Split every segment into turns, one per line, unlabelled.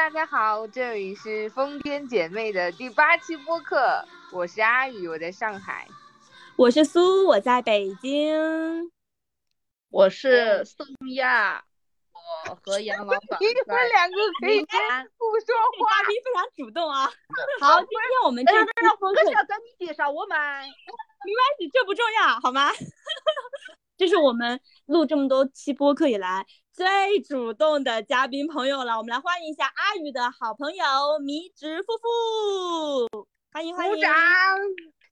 大家好，这里是疯癫姐妹的第八期播客，我是阿宇，我在上海，
我是苏，我在北京，
我是宋亚，我和杨老板，
你们两个可以不说话，
你非常主动啊。好，今天我们这期播客
要跟你介绍我们，
没关系，这不重要，好吗？这是我们录这么多期播客以来最主动的嘉宾朋友了，我们来欢迎一下阿宇的好朋友迷植夫妇，欢迎欢迎！
鼓掌！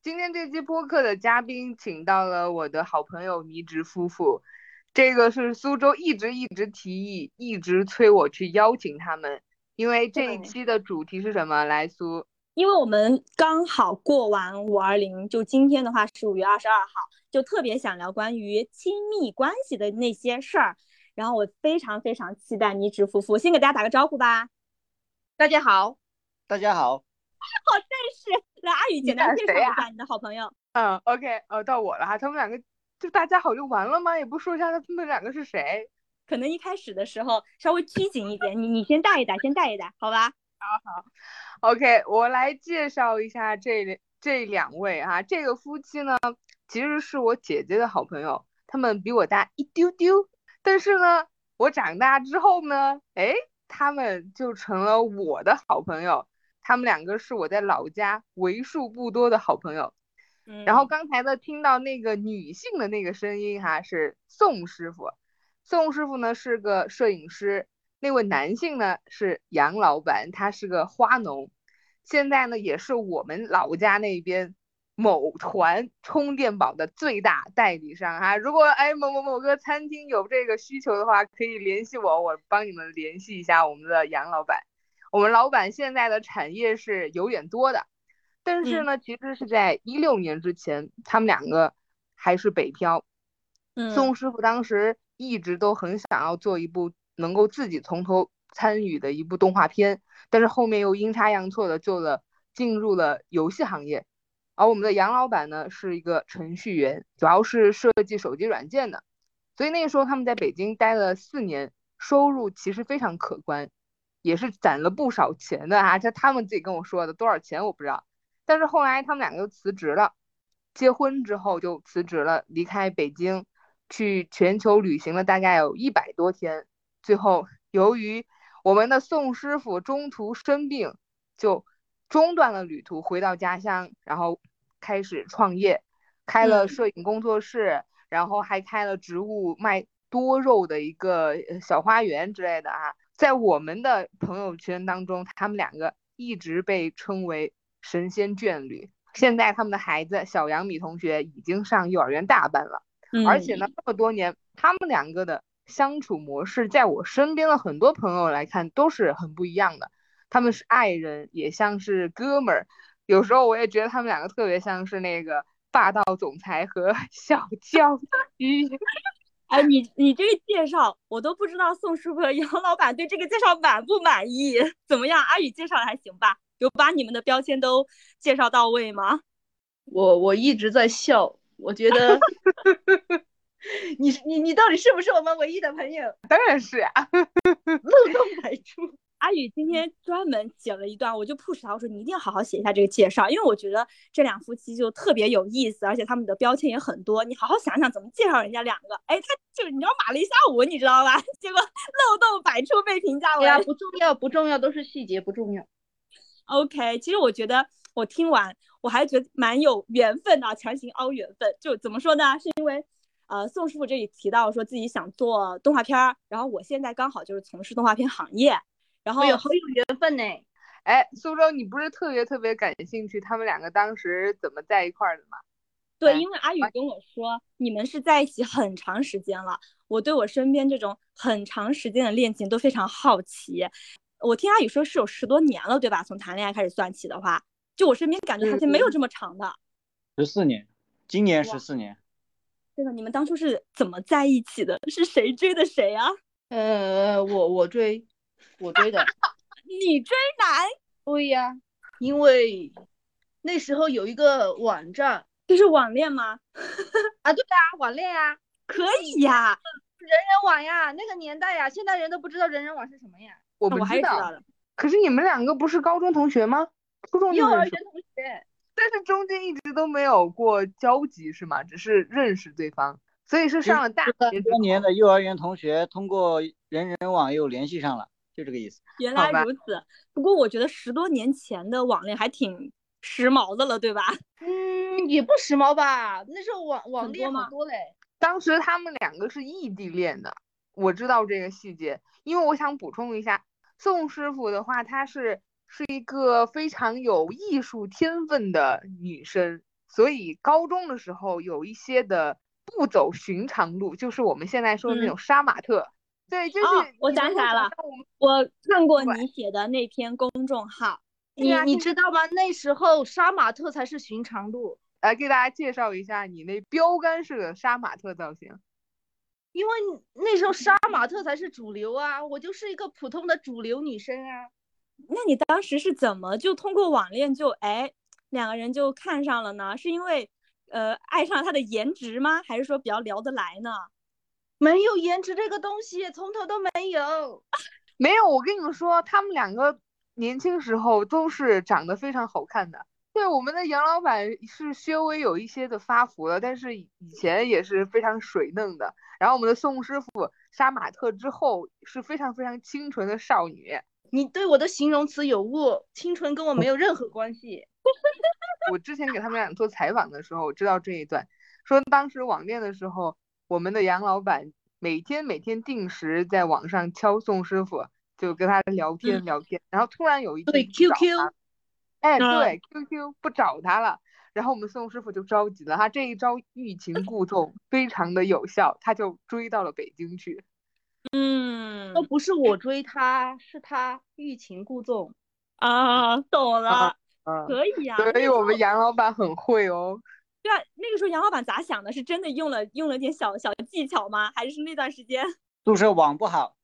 今天这期播客的嘉宾请到了我的好朋友迷植夫妇，这个是苏州一直一直提议，一直催我去邀请他们，因为这一期的主题是什么？来苏。
因为我们刚好过完五二零，就今天的话是五月二十二号，就特别想聊关于亲密关系的那些事儿。然后我非常非常期待你直夫妇，先给大家打个招呼吧。
大家好，
大家好，
好正式。来，阿宇简单介绍一下你的好朋友。
嗯，OK，呃，到我了哈。他们两个就大家好就完了吗？也不说一下他们两个是谁？
可能一开始的时候稍微拘谨一点，你你先带一带，先带一带，好吧？
好好，OK，我来介绍一下这这两位啊，这个夫妻呢，其实是我姐姐的好朋友，他们比我大一丢丢，但是呢，我长大之后呢，哎，他们就成了我的好朋友，他们两个是我在老家为数不多的好朋友。嗯然后刚才呢听到那个女性的那个声音哈，是宋师傅，宋师傅呢是个摄影师。那位男性呢是杨老板，他是个花农，现在呢也是我们老家那边某团充电宝的最大代理商哈。如果哎某某某个餐厅有这个需求的话，可以联系我，我帮你们联系一下我们的杨老板。我们老板现在的产业是有点多的，但是呢，其实是在一六年之前，他们两个还是北漂。宋师傅当时一直都很想要做一部。能够自己从头参与的一部动画片，但是后面又阴差阳错的做了进入了游戏行业。而我们的杨老板呢，是一个程序员，主要是设计手机软件的。所以那个时候他们在北京待了四年，收入其实非常可观，也是攒了不少钱的啊。这他们自己跟我说的，多少钱我不知道。但是后来他们两个就辞职了，结婚之后就辞职了，离开北京，去全球旅行了大概有一百多天。最后，由于我们的宋师傅中途生病，就中断了旅途，回到家乡，然后开始创业，开了摄影工作室，然后还开了植物卖多肉的一个小花园之类的啊。在我们的朋友圈当中，他们两个一直被称为神仙眷侣。现在他们的孩子小杨米同学已经上幼儿园大班了，而且呢，这么多年他们两个的。相处模式，在我身边的很多朋友来看都是很不一样的。他们是爱人，也像是哥们儿。有时候我也觉得他们两个特别像是那个霸道总裁和 小娇妻。
哎，你你这个介绍，我都不知道宋师傅和杨老板对这个介绍满不满意？怎么样？阿宇介绍的还行吧？有把你们的标签都介绍到位吗？
我我一直在笑，我觉得。你你你到底是不是我们唯一的朋友？
当然是呀，
漏洞百出。
阿宇今天专门写了一段，我就 push 他，我说你一定要好好写一下这个介绍，因为我觉得这两夫妻就特别有意思，而且他们的标签也很多，你好好想想怎么介绍人家两个。哎，他就你知道码了一下午，你知道吧？结果漏洞百出被评价为。
呀，不重要，不重要，都是细节，不重要。
OK，其实我觉得我听完我还觉得蛮有缘分的，强行凹缘分，就怎么说呢？是因为。呃，宋师傅这里提到说自己想做动画片儿，然后我现在刚好就是从事动画片行业，然后
好有缘分呢。
哎，苏州，你不是特别特别感兴趣他们两个当时怎么在一块儿的吗？
对，因为阿宇跟我说你们是在一起很长时间了，我对我身边这种很长时间的恋情都非常好奇。我听阿宇说是有十多年了，对吧？从谈恋爱开始算起的话，就我身边感觉好像没有这么长的。
十四年，今年十四年。
对吧？你们当初是怎么在一起的？是谁追的谁啊？
呃，我我追，我追的。
你追男？
对呀，因为那时候有一个网站，
这是网恋吗？
啊，对呀，网恋呀，
可以呀，
人人网呀，那个年代呀，现在人都不知道人人网是什么呀。
我不
知
道。可是你们两个不是高中同学吗？初中
幼儿园，同学，
但是中间一直都没有过交集是吗？只是认识对方，所以是上了大学之
多年的幼儿园同学通过人人网又联系上了，就这个意思。
原来如此。不过我觉得十多年前的网恋还挺时髦的了，对吧？
嗯，也不时髦吧？那时候网网恋好多嘞。
当时他们两个是异地恋的，我知道这个细节，因为我想补充一下，宋师傅的话，她是是一个非常有艺术天分的女生，所以高中的时候有一些的不走寻常路，就是我们现在说的那种杀马特。对，就是、
哦我想起来了
我
看过你写的那篇公众号，
你你知道吗？那时候杀马特才是寻常路，
来给大家介绍一下你那标杆式的杀马特造型。
因为那时候杀马特才是主流啊，我就是一个普通的主流女生啊。
那你当时是怎么就通过网恋就哎两个人就看上了呢？是因为呃爱上他的颜值吗？还是说比较聊得来呢？
没有颜值这个东西，从头都没有。
没有，我跟你们说，他们两个年轻时候都是长得非常好看的。对，我们的杨老板是稍微有一些的发福了，但是以前也是非常水嫩的。然后我们的宋师傅杀马特之后是非常非常清纯的少女。
你对我的形容词有误，清纯跟我没有任何关系。
我之前给他们俩做采访的时候，我知道这一段，说当时网恋的时候，我们的杨老板每天每天定时在网上敲宋师傅，就跟他聊天聊天，然后突然有一
对 QQ
他哎，
嗯
对，QQ 不找他了，然后我们宋师傅就着急了，他这一招欲擒故纵非常的有效，他就追到了北京去。
嗯
都不是我追他，是他欲擒故纵。
啊，懂了，
嗯，
可以呀、
所以我们杨老板很会哦。
对啊，那个时候杨老板咋想的？是真的用了用了点小小技巧吗？还是那段时间
宿舍网不好，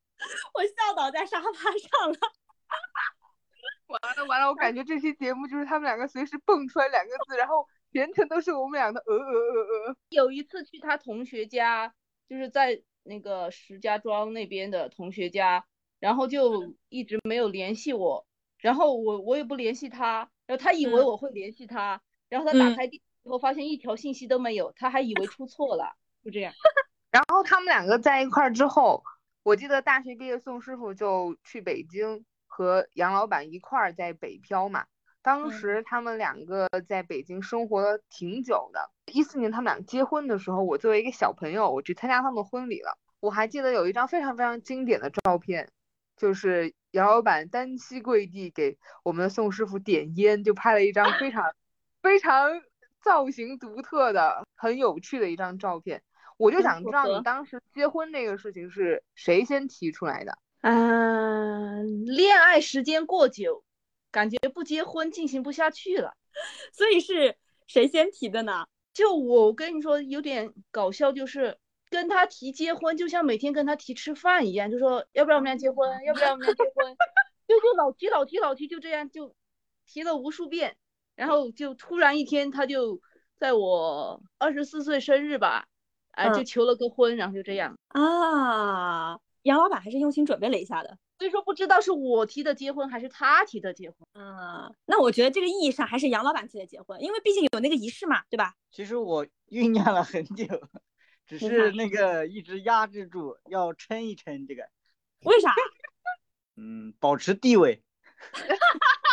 我笑倒在沙发上了？
完了完了，我感觉这期节目就是他们两个随时蹦出来两个字，然后全程都是我们俩的呃呃呃呃。
有一次去他同学家，就是在那个石家庄那边的同学家，然后就一直没有联系我，然后我我也不联系他，然后他以为
嗯
我会联系他，然后他打
嗯
开电以后发现一条信息都没有，他还以为出错了，就这样。
然后他们两个在一块儿之后，我记得大学毕业，宋师傅就去北京和杨老板一块儿在北漂嘛。当
嗯
时他们两个在北京生活了挺久的。一四年他们俩结婚的时候，我作为一个小朋友，我去参加他们婚礼了。我还记得有一张非常非常经典的照片，就是杨老板单膝跪地给我们的宋师傅点烟，就拍了一张非常非常造型独特的、很有趣的一张照片。我就想知道你当时结婚那个事情是谁先提出来的？
嗯，恋爱时间过久，感觉不结婚进行不下去了。
所以是谁先提的呢？
就我跟你说有点搞笑，就是跟他提结婚，就像每天跟他提吃饭一样，就说要不要我们俩结婚，要不要我们俩结婚，就就老提老提老提，就这样就提了无数遍，然后就突然一天他就在我二十四岁生日吧，哎、就
嗯
求了个婚，然后就这样。
啊，杨老板还是用心准备了一下的。
所以说不知道是我提的结婚还是他提的结婚。
嗯，那我觉得这个意义上还是杨老板提的结婚，因为毕竟有那个仪式嘛，对吧？
其实我酝酿了很久，只是那个一直压制住，要撑一撑这个，
为啥？
嗯，保持地位。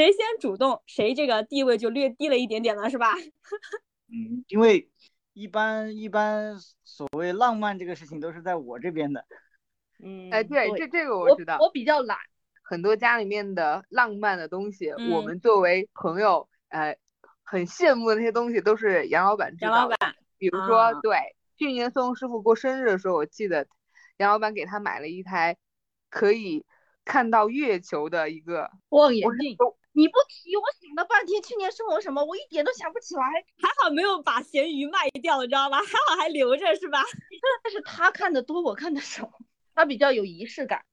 谁先主动，谁这个地位就略低了一点点了，是吧？
嗯，因为一般一般所谓浪漫这个事情都是在我这边的。
嗯，
哎，对，这这个我
我
知道。
我比较懒，
很多家里面的浪漫的东西，我
嗯
们作为朋友，呃，很羡慕的那些东西都是杨老板知道的。
杨老板，
比如说，
啊
对，去年宋师傅过生日的时候，我记得杨老板给他买了一台可以看到月球的一个
望远镜。你不提，我想了半天，去年送我什么，我一点都想不起来。
还好没有把咸鱼卖掉，你知道吧？还好还留着，是吧？
但是他看的多，我看的少。他比较有仪式感，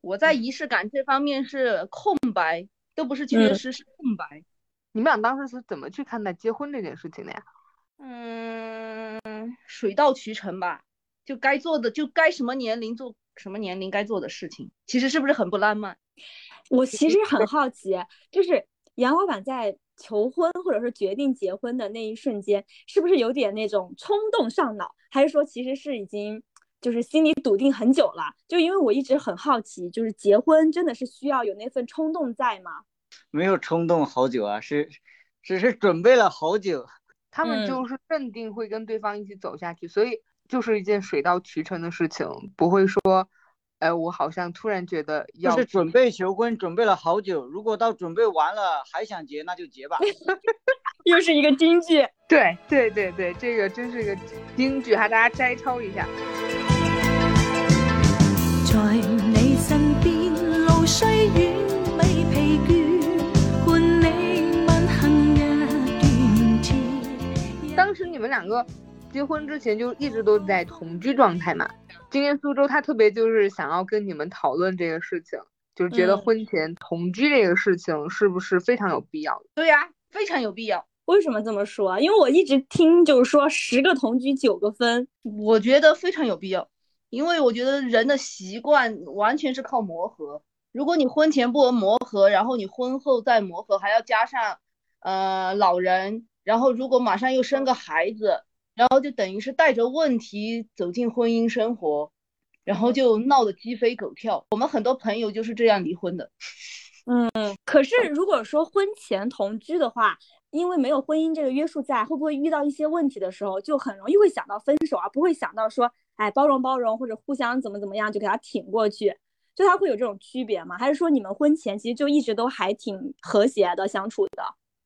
我在仪式感这方面是空白，都不是缺
嗯
失，是空白。
你们俩当时是怎么去看待结婚这件事情的呀？
嗯，水到渠成吧，就该做的就该什么年龄做什么年龄该做的事情。其实是不是很不浪漫？
我其实很好奇，就是杨老板在求婚或者是决定结婚的那一瞬间，是不是有点那种冲动上脑，还是说其实是已经就是心里笃定很久了？就因为我一直很好奇，就是结婚真的是需要有那份冲动在吗？
没有冲动好久啊，是只是准备了好久。
他们就是认定会跟对方一起走下去，所以就是一件水到渠成的事情，不会说，哎，我好像突然觉得要
就是准备求婚，准备了好久，如果到准备完了还想结，那就结吧。
又是一个金句，
对对对对，这个真是一个金句哈，大家摘抄一下。
在你身边，路虽远未疲倦，伴你吻行一段天。
当时你们两个结婚之前就一直都在同居状态嘛？今天苏州他特别就是想要跟你们讨论这个事情，就是觉得
嗯
婚前同居这个事情是不是非常有必要的？
对呀、非常有必要。
为什么这么说啊？因为我一直听就是说十个同居九个分，
我觉得非常有必要，因为我觉得人的习惯完全是靠磨合。如果你婚前不磨合，然后你婚后再磨合，还要加上呃老人，然后如果马上又生个孩子，然后就等于是带着问题走进婚姻生活，然后就闹得鸡飞狗跳。我们很多朋友就是这样离婚的。
嗯可是如果说婚前同居的话，因为没有婚姻这个约束在，会不会遇到一些问题的时候，就很容易会想到分手，而不会想到说，哎，包容包容或者互相怎么怎么样，就给他挺过去。就他会有这种区别吗？还是说你们婚前其实就一直都还挺和谐的相处的？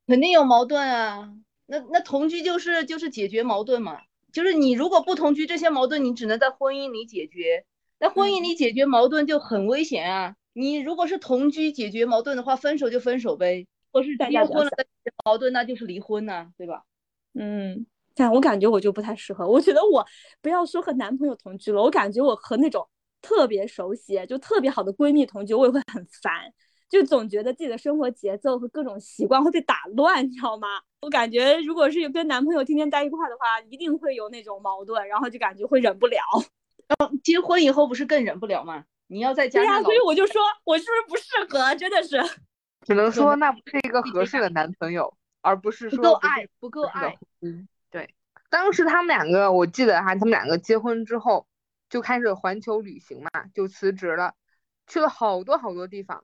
肯定有矛盾啊。那那同居就是就是解决矛盾嘛，就是你如果不同居，这些矛盾你只能在婚姻里解决。那婚姻里解决矛盾就很危险啊！你如果是同居解决矛盾的话，分手就分手呗。或是结婚了再解决矛盾，那就是离婚呐、对吧？
嗯，但我感觉我就不太适合。我觉得我不要说和男朋友同居了，我感觉我和那种特别熟悉、就特别好的闺蜜同居，我也会很烦，就总觉得自己的生活节奏和各种习惯会被打乱，你知道吗？我感觉如果是跟男朋友天天待一块儿的话，一定会有那种矛盾，然后就感觉会忍不了。
结婚以后不是更忍不了吗？你要在家
对呀、所以我就说我是不是不适合？真的是。
只能说那不是一个合适的男朋友，而不是说不
够爱，不够爱。
嗯，对。当时他们两个，我记得哈，他们两个结婚之后就开始环球旅行嘛，就辞职了，去了好多好多地方。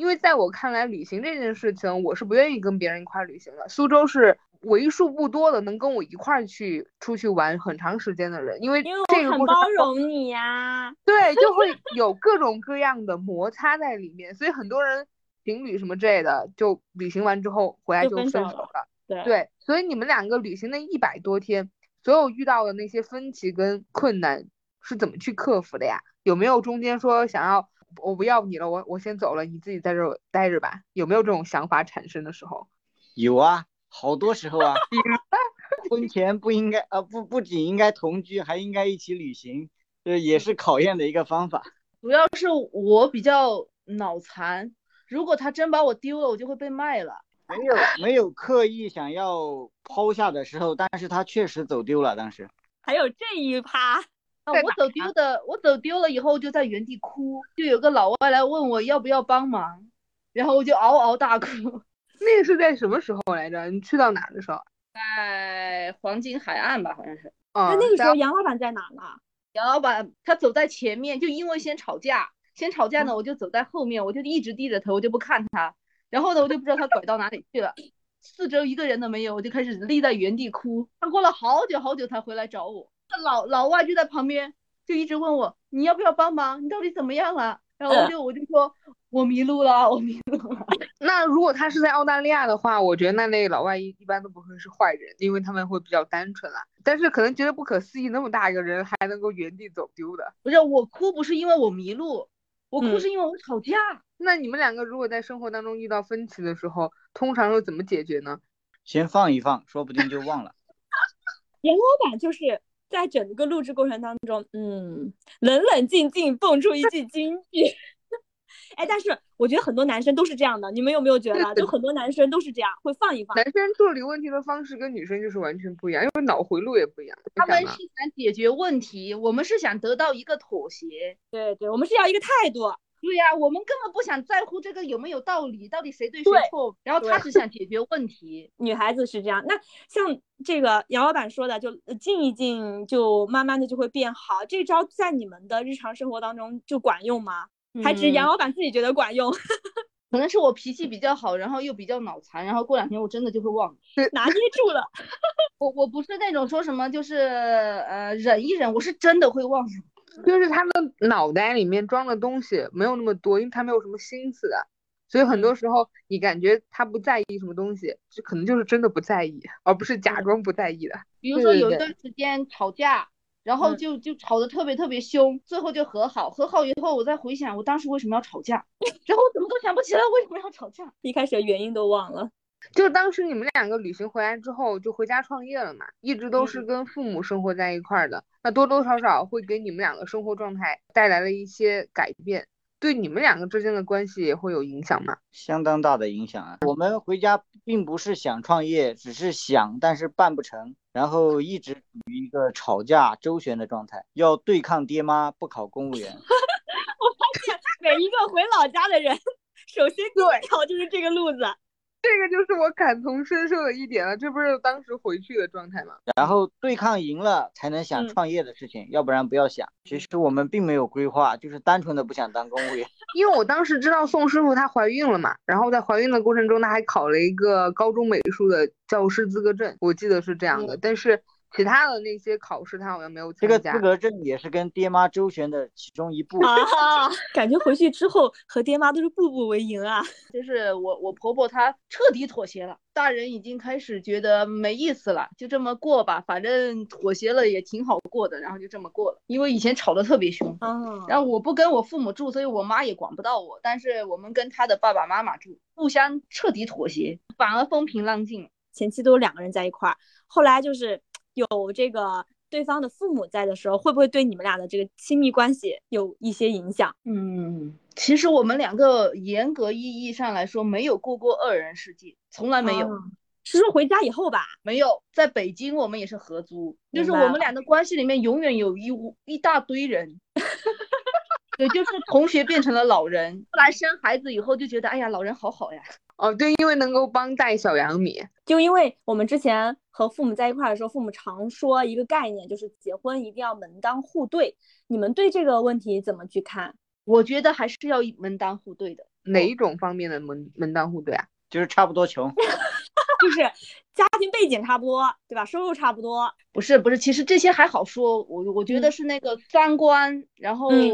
因为在我看来，旅行这件事情，我是不愿意跟别人一块儿旅行的。苏州是为数不多的能跟我一块儿去出去玩很长时间的人，因为
因为
这个
我很包容你呀、
对，就会有各种各样的摩擦在里面，所以很多人情侣什么之类的，就旅行完之后回来
就
就
分手了
手了。
对
对，所以你们两个旅行那一百多天，所有遇到的那些分歧跟困难是怎么去克服的呀？有没有中间说想要我不要你了，我我先走了，你自己在这儿待着吧？有没有这种想法产生的时候？
有啊，好多时候啊。婚前不应该呃不不仅应该同居，还应该一起旅行，这也是考验的一个方法。
主要是我比较脑残，如果他真把我丢了，我就会被卖了。
没有没有刻意想要抛下的时候，但是他确实走丢了。当时
还有这一趴，
啊，我走丢的，我走丢了以后就在原地哭，就有个老外来问我要不要帮忙，然后我就嗷嗷大哭。
那个是在什么时候来着？你去到哪的时候？
在黄金海岸吧，好像是。
啊、
那那个时候杨老板在哪呢？
杨老板他走在前面，就因为先吵架，先吵架呢，我就走在后面，我就一直低着头，我就不看他。然后呢，我就不知道他拐到哪里去了，四周一个人都没有，我就开始立在原地哭。他过了好久好久才回来找我，那老老外就在旁边，就一直问我你要不要帮忙，你到底怎么样了？然后我就我就说我迷路了，我迷路了。
那如果他是在澳大利亚的话，我觉得那那个老外一一般都不会是坏人，因为他们会比较单纯啦。但是可能觉得不可思议，那么大一个人还能够原地走丢的。
不是我哭，不是因为我迷路，我哭
嗯
是因为我吵架。
那你们两个如果在生活当中遇到分歧的时候，通常又怎么解决呢？
先放一放，说不定就忘了。
严老板就是在整个录制过程当中，嗯，冷冷静静蹦出一句金句。哎，但是我觉得很多男生都是这样的，你们有没有觉得？就很多男生都是这样，会放一放。
男生处理问题的方式跟女生就是完全不一样，因为脑回路也不一样。
他们是想解决问题，我们是想得到一个妥协。
对对，我们是要一个态度。
对呀、我们根本不想在乎这个有没有道理，到底谁对谁错，然后他只想解决问题。
女孩子是这样。那像这个杨老板说的，就呃静一静，就慢慢的就会变好。这招在你们的日常生活当中就管用吗？还只是杨
嗯
老板自己觉得管用，
可能是我脾气比较好，然后又比较脑残，然后过两天我真的就会忘。
拿捏住了。
我我不是那种说什么就是呃忍一忍，我是真的会忘。
就是他们脑袋里面装的东西没有那么多，因为他没有什么心思的，所以很多时候你感觉他不在意什么东西，就可能就是真的不在意，而不是假
嗯
装不在意的。
比如说有一段时间吵架，然后
嗯
就就吵得特别特别凶，最后就和好。和好以后，我再回想我当时为什么要吵架，然后我怎么都想不起来为什么要吵架。
一开始的原因都忘了。
就当时你们两个旅行回来之后就回家创业了嘛，一直都是
嗯
跟父母生活在一块儿的，那多多少少会给你们两个生活状态带来了一些改变，对你们两个之间的关系也会有影响吗。
相当大的影响啊！我们回家并不是想创业，只是想，但是办不成，然后一直处于一个吵架周旋的状态，要对抗爹妈，不考公务员。
我发现每一个回老家的人，首先第一条就是这个路子。
这个就是我感同身受的一点了，这不是当时回去的状态吗？
然后对抗赢了才能想
嗯
创业的事情，要不然不要想。其实我们并没有规划，就是单纯的不想当公务员。
因为我当时知道宋师傅她怀孕了嘛，然后在怀孕的过程中，她还考了一个高中美术的教师资格证，我记得是这样的。但是其他的那些考试，他好像没有
这个。资格证也是跟爹妈周旋的其中一步。
啊，感觉回去之后和爹妈都是步步为营啊。
就是我我婆婆她彻底妥协了，大人已经开始觉得没意思了，就这么过吧，反正妥协了也挺好过的，然后就这么过了。因为以前吵得特别凶，
哦
然后我不跟我父母住，所以我妈也管不到我，但是我们跟她的爸爸妈妈住，互相彻底妥协，反而风平浪静。
前期都是两个人在一块儿，后来就是有这个对方的父母在的时候，会不会对你们俩的这个亲密关系有一些影响？
嗯，其实我们两个严格意义上来说没有过过二人世界，从来没有。
哦是说回家以后吧？
没有，在北京我们也是合租，就是我们俩的关系里面永远有一屋一大堆人，对，就是同学变成了老人，后来生孩子以后就觉得，哎呀，老人好好呀。
哦，对，因为能够帮带小杨米。
就因为我们之前和父母在一块儿的时候，父母常说一个概念，就是结婚一定要门当户对。你们对这个问题怎么去看？
我觉得还是要门当户对的。
哪一种方面的门门当户对啊？
就是差不多穷。
就是家庭背景差不多，对吧？收入差不多，
不是不是，其实这些还好说，我我觉得
嗯
是那个三观，然后
嗯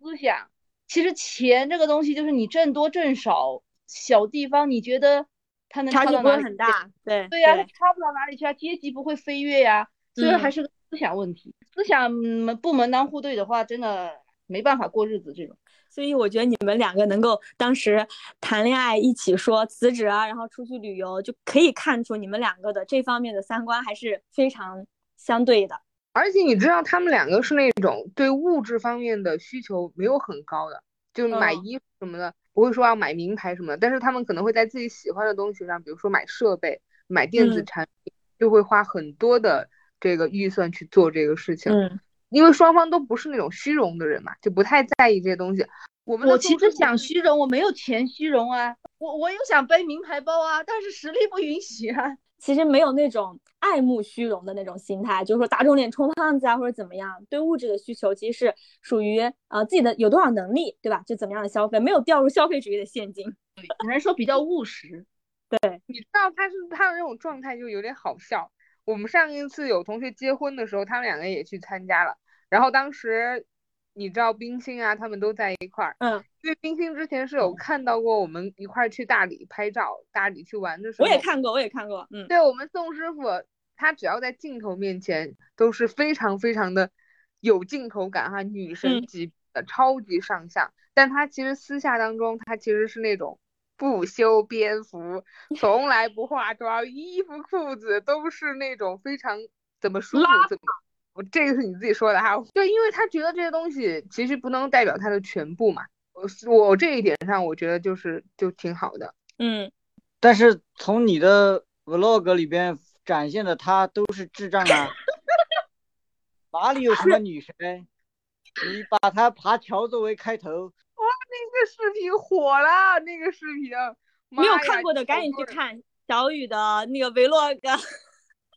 思想。其实钱这个东西，就是你挣多挣少，小地方你觉得它能
差距不会很大。对
对呀、它差不到哪里去啊，阶级不会飞跃呀，所以
嗯
还是个思想问题。思想嗯不门当户对的话，真的没办法过日子。这种
所以我觉得你们两个能够当时谈恋爱，一起说辞职啊，然后出去旅游，就可以看出你们两个的这方面的三观还是非常相对的。
而且你知道，他们两个是那种对物质方面的需求没有很高的，就买
嗯
衣服什么的，不会说要买名牌什么的，但是他们可能会在自己喜欢的东西上，比如说买设备、买电子
嗯
产品，就会花很多的这个预算去做这个事情。
嗯，
因为双方都不是那种虚荣的人嘛，就不太在意这些东西。我们
我其实想虚荣，我没有钱虚荣啊，我我又想背名牌包啊，但是实力不允许啊。
其实没有那种爱慕虚荣的那种心态，就是说打肿脸充胖子啊，或者怎么样。对物质的需求其实是属于呃自己的有多少能力，对吧？就怎么样的消费，没有掉入消费主义的陷阱。
只能说比较务实。
对 你知道他是他的那种状态就有点好笑。我们上一次有同学结婚的时候，他们两个也去参加了。然后当时你知道冰心啊，他们都在一块儿。
嗯，
因为冰心之前是有看到过我们一块儿去大理拍照、大理去玩的时候，
我也看过，我也看过，嗯，
对我们宋师傅，他只要在镜头面前都是非常非常的有镜头感哈，女神
嗯
级的超级上相。但他其实私下当中，他其实是那种不修边幅，从来不化妆，衣服裤子都是那种非常怎么舒服怎么。我这个是你自己说的哈，对，因为他觉得这些东西其实不能代表他的全部嘛。我我这一点上，我觉得就是就挺好的。
嗯，
但是从你的 vlog 里边展现的他都是智障啊，哪里有什么女神？你把他爬桥作为开头，哇
那个视频火了，那个视频
没有看过的赶紧去看小雨的那个 vlog。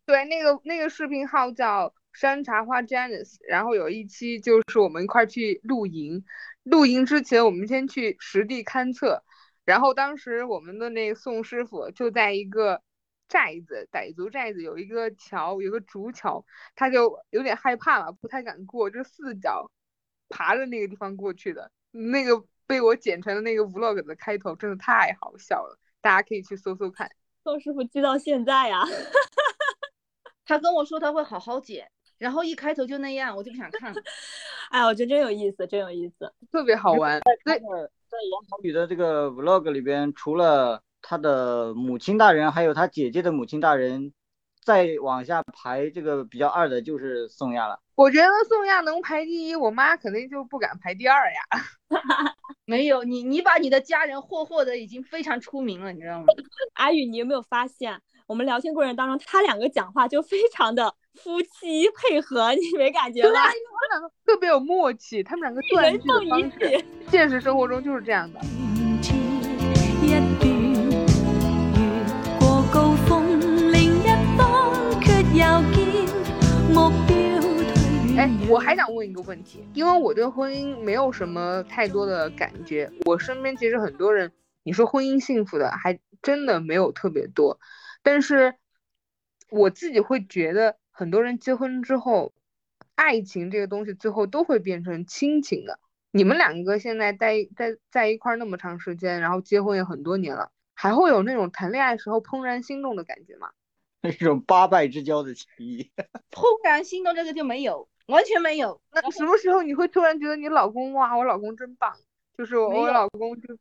对，那个那个视频号叫山茶花 Janice，然后有一期就是我们一块儿去露营，露营之前我们先去实地勘测，然后当时我们的那个宋师傅就在一个寨子，傣族寨子有一个桥，有个竹桥，他就有点害怕了，不太敢过，就四脚爬着那个地方过去的，那个被我剪成了那个 vlog 的开头，真的太好笑了，大家可以去搜搜看。
宋师傅记到现在呀、
他跟我说他会好好剪，然后一开头就那样，我就不想看了。
哎，我觉得真有意思，真有意思。
特别好玩，在，
在杨小雨的这个 vlog 里边，除了他的母亲大人，还有他姐姐的母亲大人，再往下排这个比较二的就是宋亚了。
我觉得宋亚能排第一，我妈肯定就不敢排第二呀。
没有你，你把你的家人霍霍的已经非常出名了，你知道吗？
阿宇，你有没有发现，我们聊天过程当中，他两个讲话就非常的夫妻配合，你没感觉吗？
他们两个特别有默契，他们两个
一
断
人
句的方
送一句
式，。现实生活中就是这样的。哎，我还想问一个问题，因为我对婚姻没有什么太多的感觉，我身边其实很多人，你说婚姻幸福的，还真的没有特别多，但是我自己会觉得，很多人结婚之后，爱情这个东西最后都会变成亲情的。你们两个现在在在在一塊兒那么长时间，然后结婚也很多年了，还会有那种谈恋爱时候怦然心动的感觉吗？
那种八拜之交的情谊，
怦然心动这个就没有，完全没有。
那什么时候你会突然觉得你老公哇，我老公真棒，就是我老公就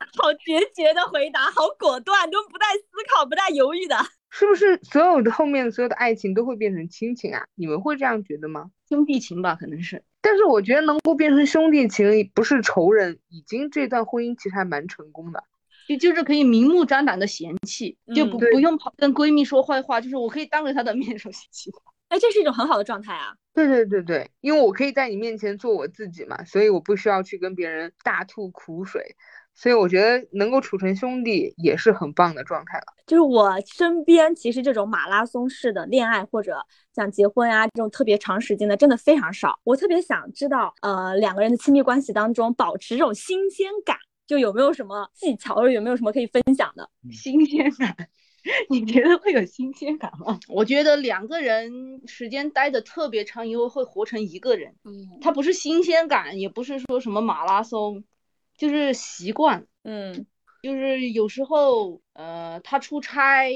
好决绝的回答，好果断，都不带思考、不带犹豫的。
是不是所有的后面所有的爱情都会变成亲情啊？你们会这样觉得吗？
兄弟情吧，可能是。
但是我觉得能够变成兄弟情，不是仇人，已经这段婚姻其实还蛮成功的。
就就是可以明目张胆的嫌弃，就
嗯
不不用跑跟闺蜜说坏话，就是我可以当着她的面说嫌棄她。
哎，这是一种很好的状态啊。
对对对对，因为我可以在你面前做我自己嘛，所以我不需要去跟别人大吐苦水，所以我觉得能够处成兄弟也是很棒的状态了。
就是我身边其实这种马拉松式的恋爱或者像结婚啊这种特别长时间的，真的非常少。我特别想知道，呃，两个人的亲密关系当中保持这种新鲜感，就有没有什么技巧，或者有没有什么可以分享的？
新鲜感，你觉得会有新鲜感吗？我觉得两个人时间待的特别长以后会活成一个人，
嗯
它不是新鲜感，也不是说什么马拉松，就是习惯。
嗯
就是有时候，呃，他出差，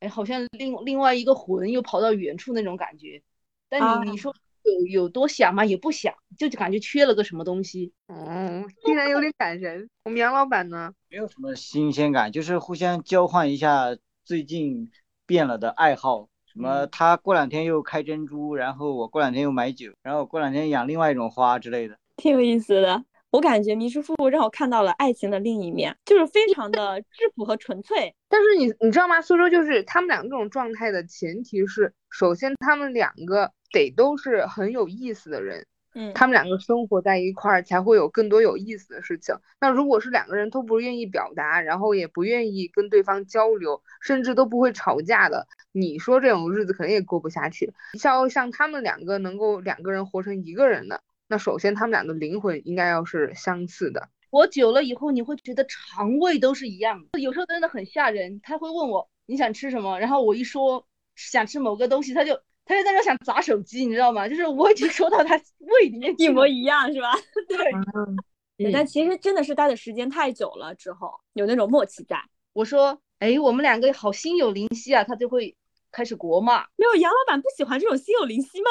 哎，好像另另外一个魂又跑到远处那种感觉。但
啊
你你说有有多想吗？也不想，就感觉缺了个什么东西。
嗯，竟然有点感人。我们杨老板呢？
没有什么新鲜感，就是互相交换一下最近变了的爱好。什么他过两天又开珍珠，然后我过两天又买酒，然后我过两天养另外一种花之类的。
挺有意思的。我感觉迷失夫妇》让我看到了爱情的另一面，就是非常的质朴和纯粹。
但是你你知道吗？所以說就是他们两个这种状态的前提是，首先他们两个得都是很有意思的人，
嗯，
他们两个生活在一块儿才会有更多有意思的事情。那如果是两个人都不愿意表达，然后也不愿意跟对方交流，甚至都不会吵架的，你说这种日子肯定也过不下去。像像他们两个能够两个人活成一个人的，那首先他们俩的灵魂应该要是相似的。
活久了以后，你会觉得肠胃都是一样的。有时候真的很吓人，他会问我你想吃什么，然后我一说想吃某个东西，他就他就在那想砸手机，你知道吗？就是我已经说到他胃里面
一模一样是吧？
對，
對但其实真的是待的时间太久了之后，有那种默契在。
我说哎，我们两个好心有灵犀啊，他就会开始国骂。
没有杨老板不喜欢这种心有灵犀嗎？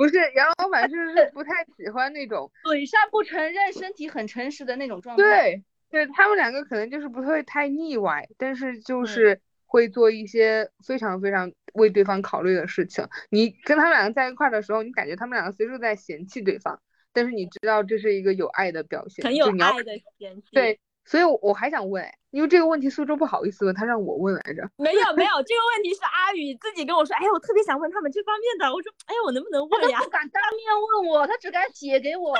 不是杨老板，就是不太喜欢那种。
嘴上不承认，身体很诚实的那种状态。
对，对他们两个可能就是不会太腻歪，但是
嗯
就是会做一些非常非常为对方考虑的事情。你跟他们两个在一塊兒的时候，你感觉他們兩個隨時在嫌弃对方，但是你知道这是一个有爱的表现，
很有
就你要
愛的嫌棄。
對，所以我还想问，哎，因为这个问题苏州不好意思问，他让我问来着。
没有没有，这个问题是阿宇自己跟我说，哎，我特别想问他们这方面的。我说，哎呀，我能不能问呀？
不敢当面问我，他只敢写给我。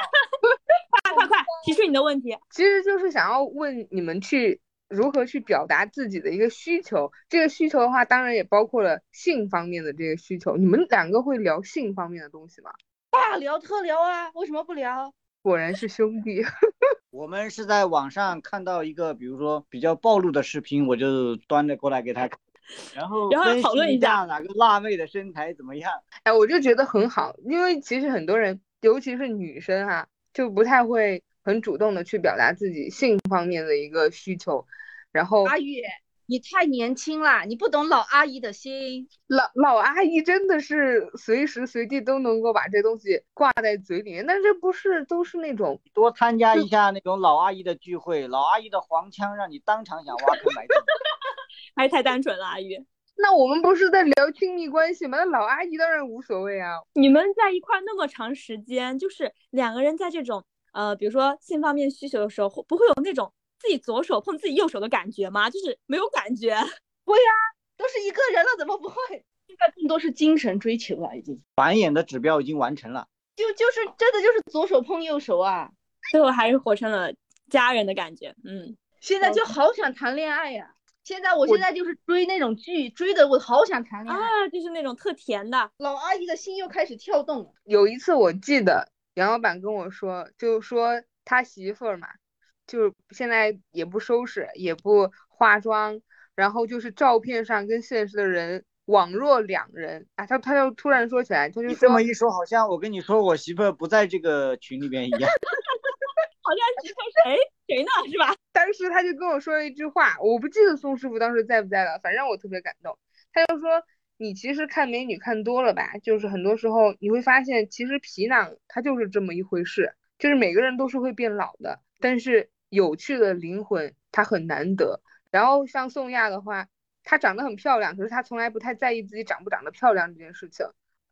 快快快，提出你的问题。
其实就是想要问你们去如何去表达自己的一个需求。这个需求的话，当然也包括了性方面的这个需求。你们两个会聊性方面的东西吗？
大聊特聊啊，为什么不聊？
果然是兄弟。
我们是在网上看到一个，比如说比较暴露的视频，我就端着过来给他看，然后
然后讨论一下
哪个辣妹的身材怎么样。
哎，我就觉得很好，因为其实很多人，尤其是女生哈、就不太会很主动的去表达自己性方面的一个需求，然后
阿宇，你太年轻了，你不懂老阿姨的心。
老老阿姨真的是随时随地都能够把这东西挂在嘴里面，但这不是都是那种
多参加一下那种老阿姨的聚会，老阿姨的黄腔让你当场想挖坑埋洞。
还是太单纯了，阿姨。
那我们不是在聊亲密关系吗？那老阿姨当然无所谓啊。
你们在一块那么长时间，就是两个人在这种呃，比如说性方面需求的时候，会不会有那种自己左手碰自己右手的感觉吗？就是没有感觉。
都是一个人了，怎么不会？现在更多是精神追求了，已经
繁衍的指标已经完成了。
就就是真的就是左手碰右手啊！
最后还是活成了家人的感觉。嗯，
现在就好想谈恋爱呀、现在我现在就是追那种剧，追的我好想谈恋爱。
啊，就是那种特甜的。
老阿姨的心又开始跳动了。
有一次我记得杨老板跟我说，就说他媳妇儿嘛，就是现在也不收拾，也不化妆，然后就是照片上跟现实的人网若两人啊。他他就突然说起来，他就
这么一说，好像我跟你说我媳妇儿不在这个群里边一样。
好像媳妇是哎谁呢是吧？
当时他就跟我说了一句话，我不记得宋师傅当时在不在了，反正我特别感动。他就说：“你其实看美女看多了吧，就是很多时候你会发现，其实皮囊它就是这么一回事，就是每个人都是会变老的，但是有趣的灵魂它很难得。然后像宋亚的话，她长得很漂亮，可是她从来不太在意自己长不长得漂亮这件事情，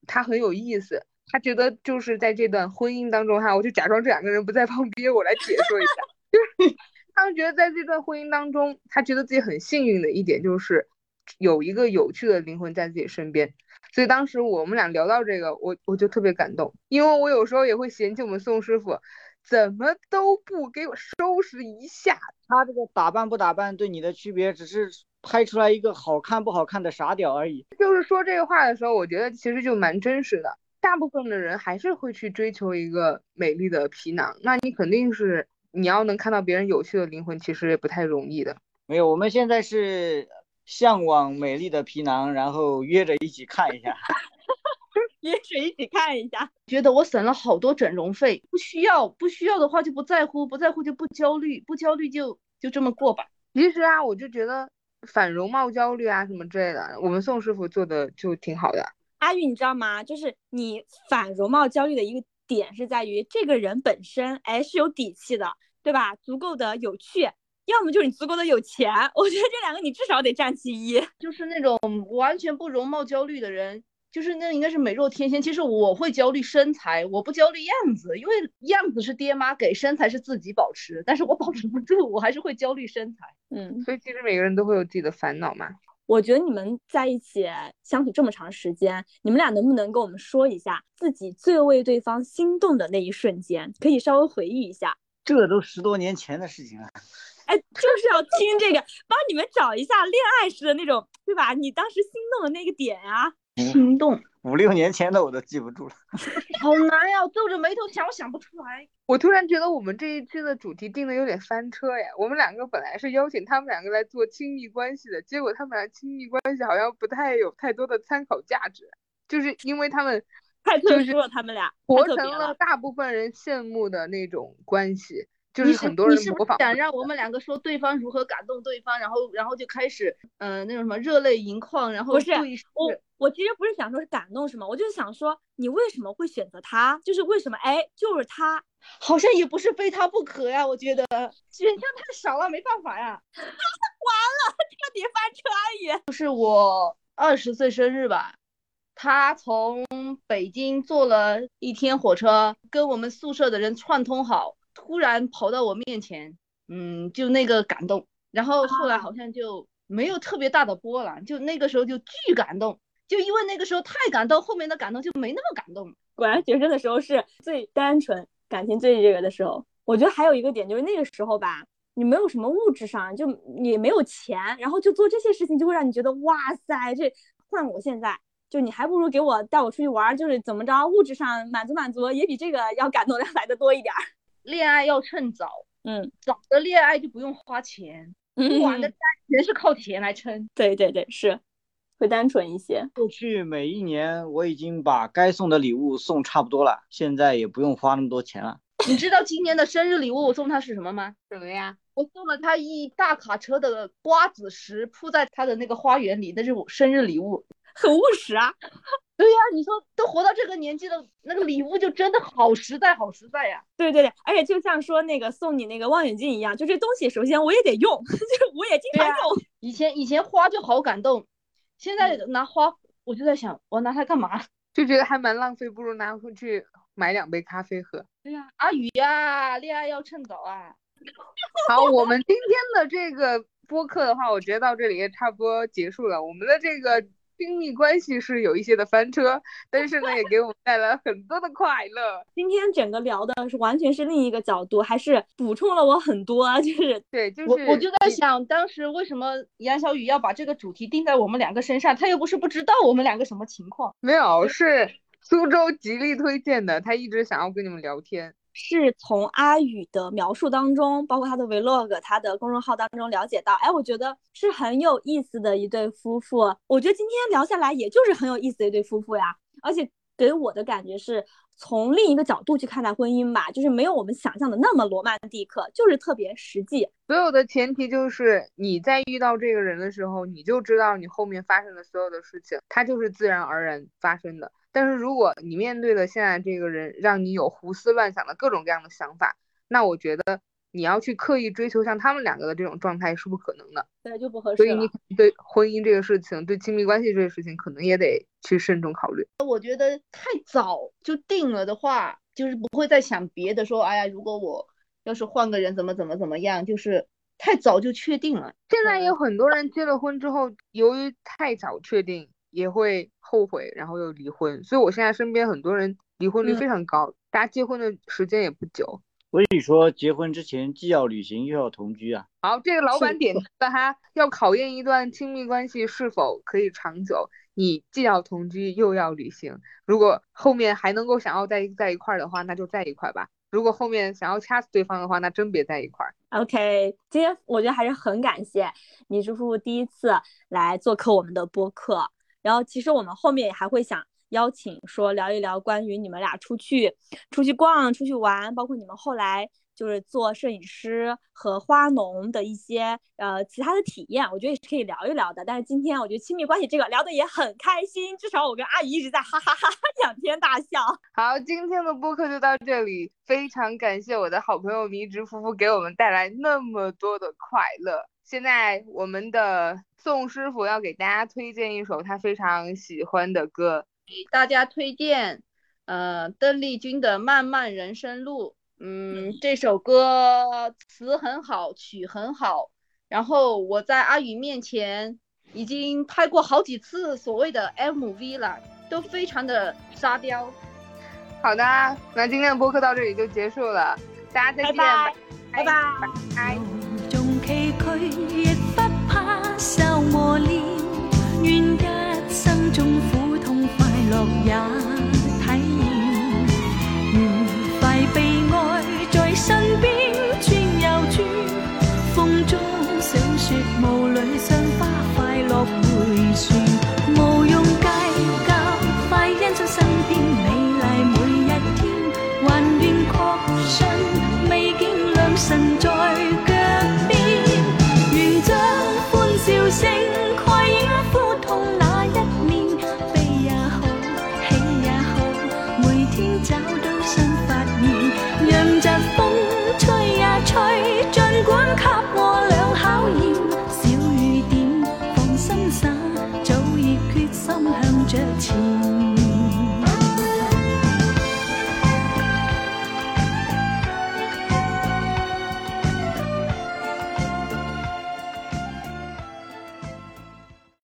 她很有意思。”她觉得就是在这段婚姻当中哈，我就假装这两个人不在旁边，我来解说一下，就是他们觉得在这段婚姻当中，他觉得自己很幸运的一点就是有一个有趣的灵魂在自己身边。所以当时我们俩聊到这个，我我就特别感动，因为我有时候也会嫌弃我们宋师傅怎么都不给我收拾一下。
他这个打扮不打扮对你的区别，只是拍出来一个好看不好看的傻屌而已。
就是说这个话的时候，我觉得其实就蛮真实的。大部分的人还是会去追求一个美丽的皮囊，那你肯定是你要能看到别人有趣的灵魂，其实也不太容易的。
没有，我们现在是向往美丽的皮囊，然后约着一起看一下。
约着一起看一下。
觉得我省了好多整容费，不需要，不需要的话就不在乎，不在乎就不焦虑，不焦虑就就这么过吧。
其实啊，我就觉得反容貌焦虑啊什么之类的，我们宋师傅做的就挺好的。
阿玉，你知道吗？就是你反容貌焦虑的一个点是在于这个人本身，哎，是有底气的，对吧？足够的有趣，要么就是你足够的有钱。我觉得这两个你至少得占其一。
就是那种完全不容貌焦虑的人，就是那应该是美若天仙。其实我会焦虑身材，我不焦虑样子，因为样子是爹妈给，身材是自己保持，但是我保持不住，我还是会焦虑身材。
嗯，
所以其实每个人都会有自己的烦恼嘛。
我觉得你们在一起相处这么长时间，你们俩能不能跟我们说一下自己最为对方心动的那一瞬间？可以稍微回忆一下。
这都十多年前的事情了。
哎，就是要听这个，帮你们找一下恋爱时的那种，对吧？你当时心动的那个点啊。
心动，
五六年前的我都记不住了。
好难呀！皱着眉头想，我想不出来。
我突然觉得我们这一期的主题定的有点翻车呀。我们两个本来是邀请他们两个来做亲密关系的，结果他们俩亲密关系好像不太有太多的参考价值，就是因为他们
太特殊了，他们俩
活成了大部分人羡慕的那种关系，就
你
是很多
你是不是
人模仿。
想让我们两个说对方如何感动对方，然后然后就开始嗯、呃、那种什么热泪盈眶，然后
不是我我其实不是想说是感动什么，我就是想说你为什么会选择他，就是为什么哎就是他，
好像也不是非他不可呀，我觉得 选项太少了，没办法呀。
完了彻底翻车阿姨。
就是我二十岁生日吧，他从北京坐了一天火车，跟我们宿舍的人串通好，突然跑到我面前，嗯，就那个感动。然后后来好像就没有特别大的波澜，就那个时候就巨感动，就因为那个时候太感动，后面的感动就没那么感动。
果然学生的时候是最单纯、感情最这个的时候。我觉得还有一个点就是那个时候吧，你没有什么物质上，就你没有钱，然后就做这些事情，就会让你觉得哇塞，这换我现在，就你还不如给我带我出去玩儿，就是怎么着，物质上满足满足，也比这个要感动的来的多一点儿。
恋爱要趁早，
嗯
早的恋爱就不用花钱，晚的
嗯，
全是靠钱来撑。
对对对，是会单纯一些。
过去每一年我已经把该送的礼物送差不多了，现在也不用花那么多钱了。
你知道今年的生日礼物我送他是什么吗？
什么呀？
我送了他一大卡车的瓜子石，铺在他的那个花园里，那是我生日礼物。
很务实啊。
对呀、你说都活到这个年纪了，那个礼物就真的好实在，好实在呀。
对对对，而且就像说那个送你那个望远镜一样，就这东西首先我也得用，就是我也经常用。
以前以前花就好感动，现在拿花我就在想，我拿它干嘛？
就觉得还蛮浪费，不如拿回去买两杯咖啡喝。
对呀、阿宇呀、恋爱要趁早啊。
好，我们今天的这个播客的话，我觉得到这里也差不多结束了。我们的这个亲密关系是有一些的翻车，但是呢，也给我们带来很多的快乐。
今天整个聊的是完全是另一个角度，还是补充了我很多，啊就是
对，就是
我我就在想，当时为什么杨小雨要把这个主题定在我们两个身上？他又不是不知道我们两个什么情况。
没有是苏州极力推荐的，他一直想要跟你们聊天。
是从阿宇的描述当中，包括他的 vlog、他的公众号当中了解到，哎，我觉得是很有意思的一对夫妇。我觉得今天聊下来，也就是很有意思的一对夫妇呀，而且给我的感觉是从另一个角度去看待婚姻吧，就是没有我们想象的那么罗曼蒂克，就是特别实际。
所有的前提就是你在遇到这个人的时候，你就知道你后面发生的所有的事情，它就是自然而然发生的。但是如果你面对的现在这个人，让你有胡思乱想的各种各样的想法，那我觉得你要去刻意追求像他们两个的这种状态是不可能的。
对，就不合适
所以。你对婚姻这个事情，对亲密关系这个事情，可能也得去慎重考虑。
我觉得太早就定了的话，就是不会再想别的，说哎呀，如果我要是换个人怎么怎么怎么样，就是太早就确定了。
现在有很多人结了婚之后，由于太早确定，也会后悔，然后又离婚。所以我现在身边很多人离婚率
嗯
非常高，大家结婚的时间也不久。
所以说，结婚之前既要旅行又要同居啊。
好，这个老板点题了哈，要考验一段亲密关系是否可以长久。你既要同居又要旅行，如果后面还能够想要在在一块儿的话，那就在一块儿吧。如果后面想要掐死对方的话，那真别在一块儿。
OK，今天我觉得还是很感谢米叔夫妇第一次来做客我们的播客，然后其实我们后面也还会想邀请说聊一聊关于你们俩出去出去逛、出去玩，包括你们后来就是做摄影师和花农的一些呃其他的体验，我觉得也是可以聊一聊的。但是今天我觉得亲密关系这个聊的也很开心，至少我跟阿姨一直在哈哈哈哈仰天大笑。
好，今天的播客就到这里，非常感谢我的好朋友迷之夫妇给我们带来那么多的快乐。现在我们的宋师傅要给大家推荐一首他非常喜欢的歌，
给大家推荐，呃，邓丽君的《漫漫人生路》。嗯，这首歌词很好，曲很好。然后我在阿宇面前已经拍过好几次所谓的 MV 了，都非常的沙雕。
好的，那今天的播客到这里就结束了，大家再见，
拜拜拜拜。
拜。
路縱崎岖，亦不怕受磨练，愿一生中苦痛快乐也